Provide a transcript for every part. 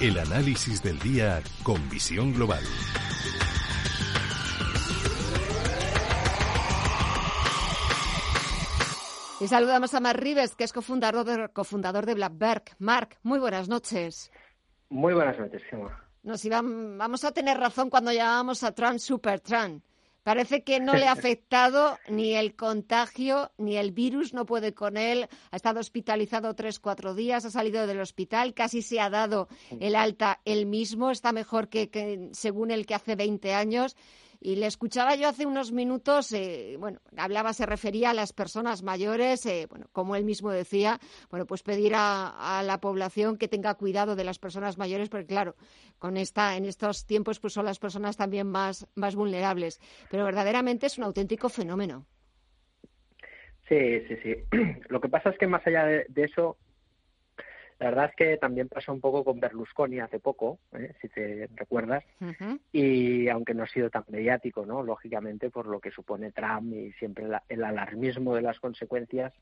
El análisis del día con visión global. Y saludamos a Mark Rives, que es cofundador de, cofundador de Blackberg. Mark, muy buenas noches. Muy buenas noches, Gemma. Nos iban, vamos a tener razón cuando llamamos a Trump Super Trump. Parece que no le ha afectado ni el contagio ni el virus, no puede con él. Ha estado hospitalizado tres, cuatro días, ha salido del hospital, casi se ha dado el alta él mismo, está mejor que, que según el que hace 20 años. Y le escuchaba yo hace unos minutos, eh, bueno, hablaba, se refería a las personas mayores, eh, bueno, como él mismo decía, bueno, pues pedir a, la población que tenga cuidado de las personas mayores, porque claro, con esta, en estos tiempos, pues son las personas también más, más vulnerables. Pero verdaderamente es un auténtico fenómeno. Sí, sí, sí. Lo que pasa es que más allá de eso, la verdad es que también pasó un poco con Berlusconi hace poco, ¿eh? si te recuerdas, y aunque no ha sido tan mediático, ¿no? Lógicamente por lo que supone Trump y siempre el alarmismo de las consecuencias,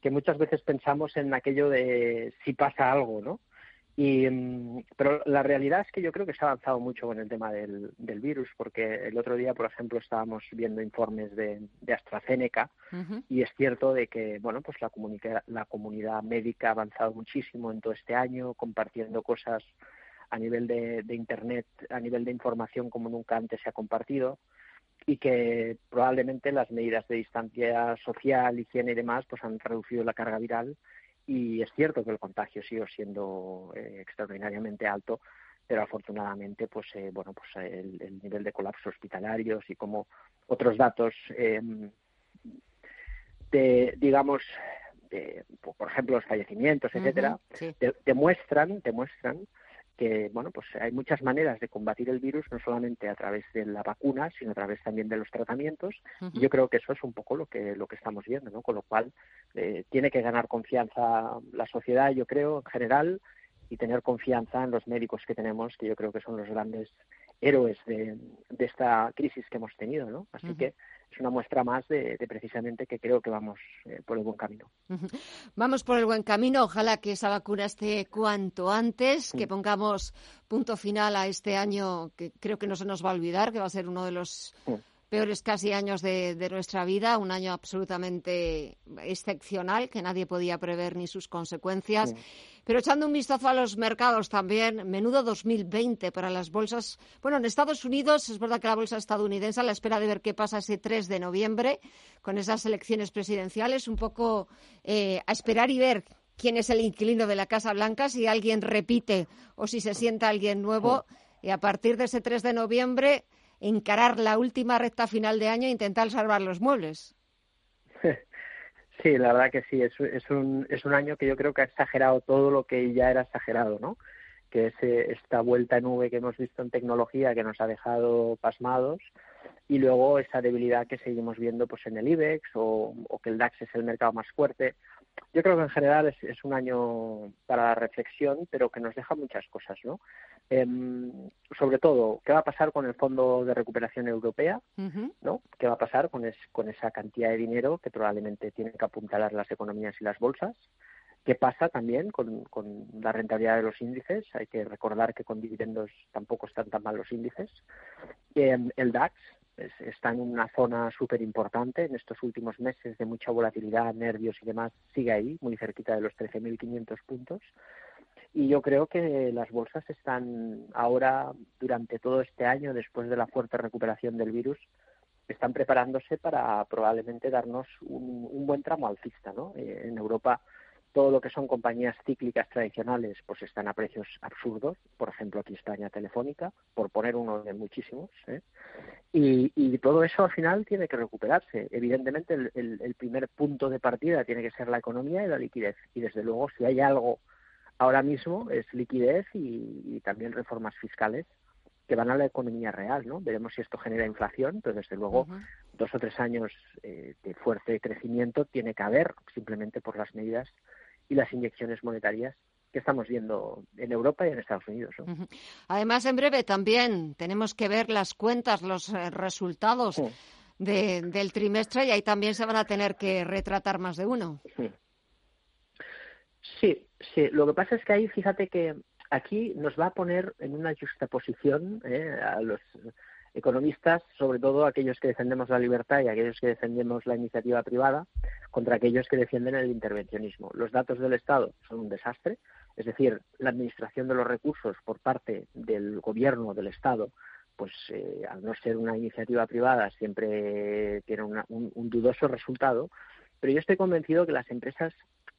que muchas veces pensamos en aquello de si pasa algo, ¿no? Y, mm, pero la realidad es que yo creo que se ha avanzado mucho con el tema del, del virus, porque el otro día, por ejemplo, estábamos viendo informes de, de AstraZeneca y es cierto de que, bueno, pues la, la comunidad médica ha avanzado muchísimo en todo este año, compartiendo cosas a nivel de, de Internet, a nivel de información como nunca antes se ha compartido y que probablemente las medidas de distancia social, higiene y demás, pues han reducido la carga viral y es cierto que el contagio sigue siendo eh, extraordinariamente alto pero afortunadamente pues eh, bueno pues el, nivel de colapso hospitalarios y como otros datos em, de digamos de, por ejemplo los fallecimientos etcétera demuestran demuestran que bueno pues hay muchas maneras de combatir el virus no solamente a través de la vacuna sino a través también de los tratamientos. Y yo creo que eso es un poco lo que lo que estamos viendo no con lo cual eh, tiene que ganar confianza la sociedad yo creo en general y tener confianza en los médicos que tenemos que yo creo que son los grandes héroes de, de esta crisis que hemos tenido no así que es una muestra más de, precisamente que creo que vamos eh, por el buen camino. Vamos por el buen camino. Ojalá que esa vacuna esté cuanto antes, que pongamos punto final a este año que creo que no se nos va a olvidar, que va a ser uno de los peores casi años de, nuestra vida, un año absolutamente excepcional que nadie podía prever ni sus consecuencias. Pero echando un vistazo a los mercados también, menudo 2020 para las bolsas. Bueno, en Estados Unidos es verdad que la bolsa estadounidense a la espera de ver qué pasa ese 3 de noviembre con esas elecciones presidenciales, un poco eh, a esperar y ver quién es el inquilino de la Casa Blanca, si alguien repite o si se sienta alguien nuevo. Y a partir de ese 3 de noviembre, encarar la última recta final de año e intentar salvar los muebles. Sí, la verdad que sí, es, un, es un año que yo creo que ha exagerado todo lo que ya era exagerado, ¿no? Que es esta vuelta en nube que hemos visto en tecnología que nos ha dejado pasmados y luego esa debilidad que seguimos viendo pues en el IBEX o, o que el DAX es el mercado más fuerte yo creo que en general es, es, un año para la reflexión, pero que nos deja muchas cosas, ¿no? Em, sobre todo, ¿qué va a pasar con el Fondo de Recuperación Europea? ¿no? ¿Qué va a pasar con, con esa cantidad de dinero que probablemente tienen que apuntalar las economías y las bolsas? ¿Qué pasa también con, con, la rentabilidad de los índices? Hay que recordar que con dividendos tampoco están tan mal los índices. Em, el DAX, está en una zona súper importante en estos últimos meses de mucha volatilidad, nervios y demás, sigue ahí, muy cerquita de los 13.500 puntos. Y yo creo que las bolsas están ahora, durante todo este año, después de la fuerte recuperación del virus, están preparándose para probablemente darnos un, un buen tramo alcista. ¿no? Eh, en Europa todo lo que son compañías cíclicas tradicionales pues están a precios absurdos, por ejemplo aquí España Telefónica, por poner uno de muchísimos, ¿eh? y, y, todo eso al final tiene que recuperarse. Evidentemente el, el, primer punto de partida tiene que ser la economía y la liquidez, y desde luego si hay algo ahora mismo es liquidez y, también reformas fiscales que van a la economía real, ¿no? Veremos si esto genera inflación, pero desde luego dos o tres años eh, de fuerte crecimiento tiene que haber simplemente por las medidas y las inyecciones monetarias que estamos viendo en Europa y en Estados Unidos. Además, en breve también tenemos que ver las cuentas, los eh, resultados del trimestre y ahí también se van a tener que retratar más de uno. Sí. sí, Lo que pasa es que ahí, fíjate que aquí nos va a poner en una justaposición eh, a los economistas, sobre todo aquellos que defendemos la libertad y aquellos que defendemos la iniciativa privada, contra aquellos que defienden el intervencionismo. Los datos del Estado son un desastre, es decir, la administración de los recursos por parte del gobierno del Estado, pues eh, al no ser una iniciativa privada siempre tiene un, un dudoso resultado. Pero yo estoy convencido que las empresas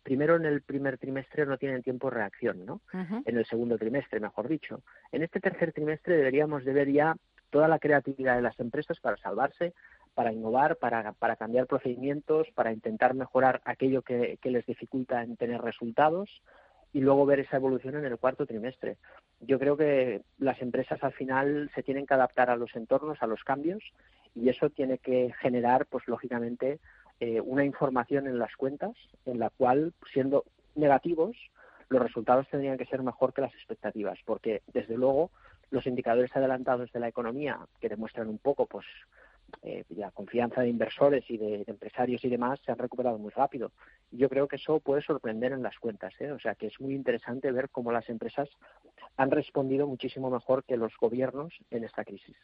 primero en el primer trimestre no tienen tiempo de reacción, ¿no? En el segundo trimestre, mejor dicho. En este tercer trimestre deberíamos de ver ya toda la creatividad de las empresas para salvarse, para innovar, para, cambiar procedimientos, para intentar mejorar aquello que, que les dificulta en tener resultados y luego ver esa evolución en el cuarto trimestre. Yo creo que las empresas al final se tienen que adaptar a los entornos, a los cambios, y eso tiene que generar, pues lógicamente, eh, una información en las cuentas en la cual, siendo negativos, los resultados tendrían que ser mejor que las expectativas, porque desde luego los indicadores adelantados de la economía que demuestran un poco, pues, eh, la confianza de inversores y de, empresarios y demás se han recuperado muy rápido. Yo creo que eso puede sorprender en las cuentas, ¿eh? o sea que es muy interesante ver cómo las empresas han respondido muchísimo mejor que los gobiernos en esta crisis.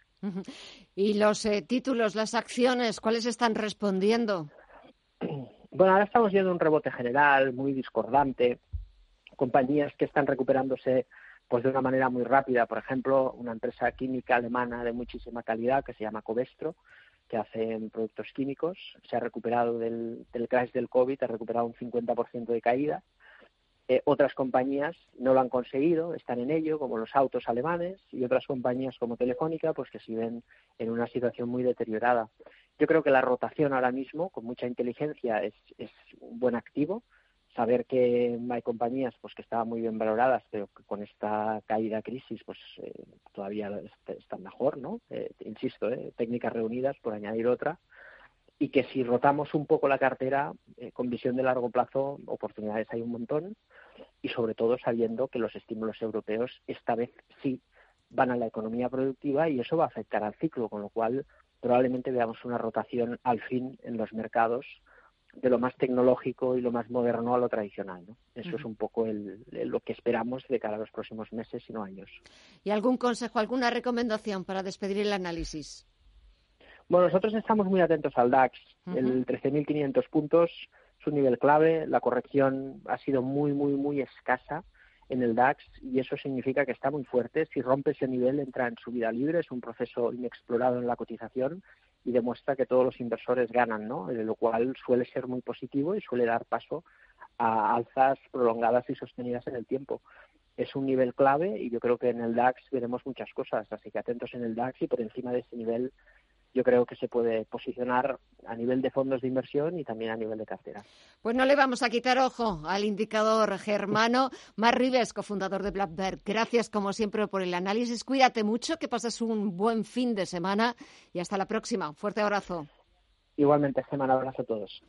¿Y los títulos, las acciones, cuáles están respondiendo? Bueno, ahora estamos viendo un rebote general muy discordante, compañías que están recuperándose pues de una manera muy rápida, por ejemplo, una empresa química alemana de muchísima calidad que se llama Covestro, que hace productos químicos, se ha recuperado del, del crash del COVID, ha recuperado un 50% de caída. Eh, otras compañías no lo han conseguido, están en ello, como los autos alemanes, y otras compañías como Telefónica, pues que siguen en una situación muy deteriorada. Yo creo que la rotación ahora mismo, con mucha inteligencia, es, es un buen activo. Saber que hay compañías pues que estaban muy bien valoradas, pero que con esta caída crisis pues eh, todavía están mejor, ¿no? Eh, insisto, eh, técnicas reunidas, por añadir otra, y que si rotamos un poco la cartera eh, con visión de largo plazo, oportunidades hay un montón, y sobre todo sabiendo que los estímulos europeos esta vez sí van a la economía productiva y eso va a afectar al ciclo, con lo cual probablemente veamos una rotación al fin en los mercados de lo más tecnológico y lo más moderno a lo tradicional. ¿no? Eso es un poco lo que esperamos de cara a los próximos meses y no años. ¿Y algún consejo, alguna recomendación para despedir el análisis? Bueno, nosotros estamos muy atentos al DAX. El 13.500 puntos es un nivel clave. La corrección ha sido muy, muy, muy escasa en el DAX y eso significa que está muy fuerte. Si rompe ese nivel entra en subida libre, es un proceso inexplorado en la cotización y demuestra que todos los inversores ganan, ¿no? lo cual suele ser muy positivo y suele dar paso a alzas prolongadas y sostenidas en el tiempo. Es un nivel clave y yo creo que en el DAX veremos muchas cosas, así que atentos en el DAX y por encima de ese nivel yo creo que se puede posicionar a nivel de fondos de inversión y también a nivel de cartera. Pues no le vamos a quitar ojo al indicador germano. Mar Rives, cofundador de Blackbird, gracias como siempre por el análisis. Cuídate mucho, que pases un buen fin de semana y hasta la próxima. Fuerte abrazo. Igualmente, semana abrazo a todos.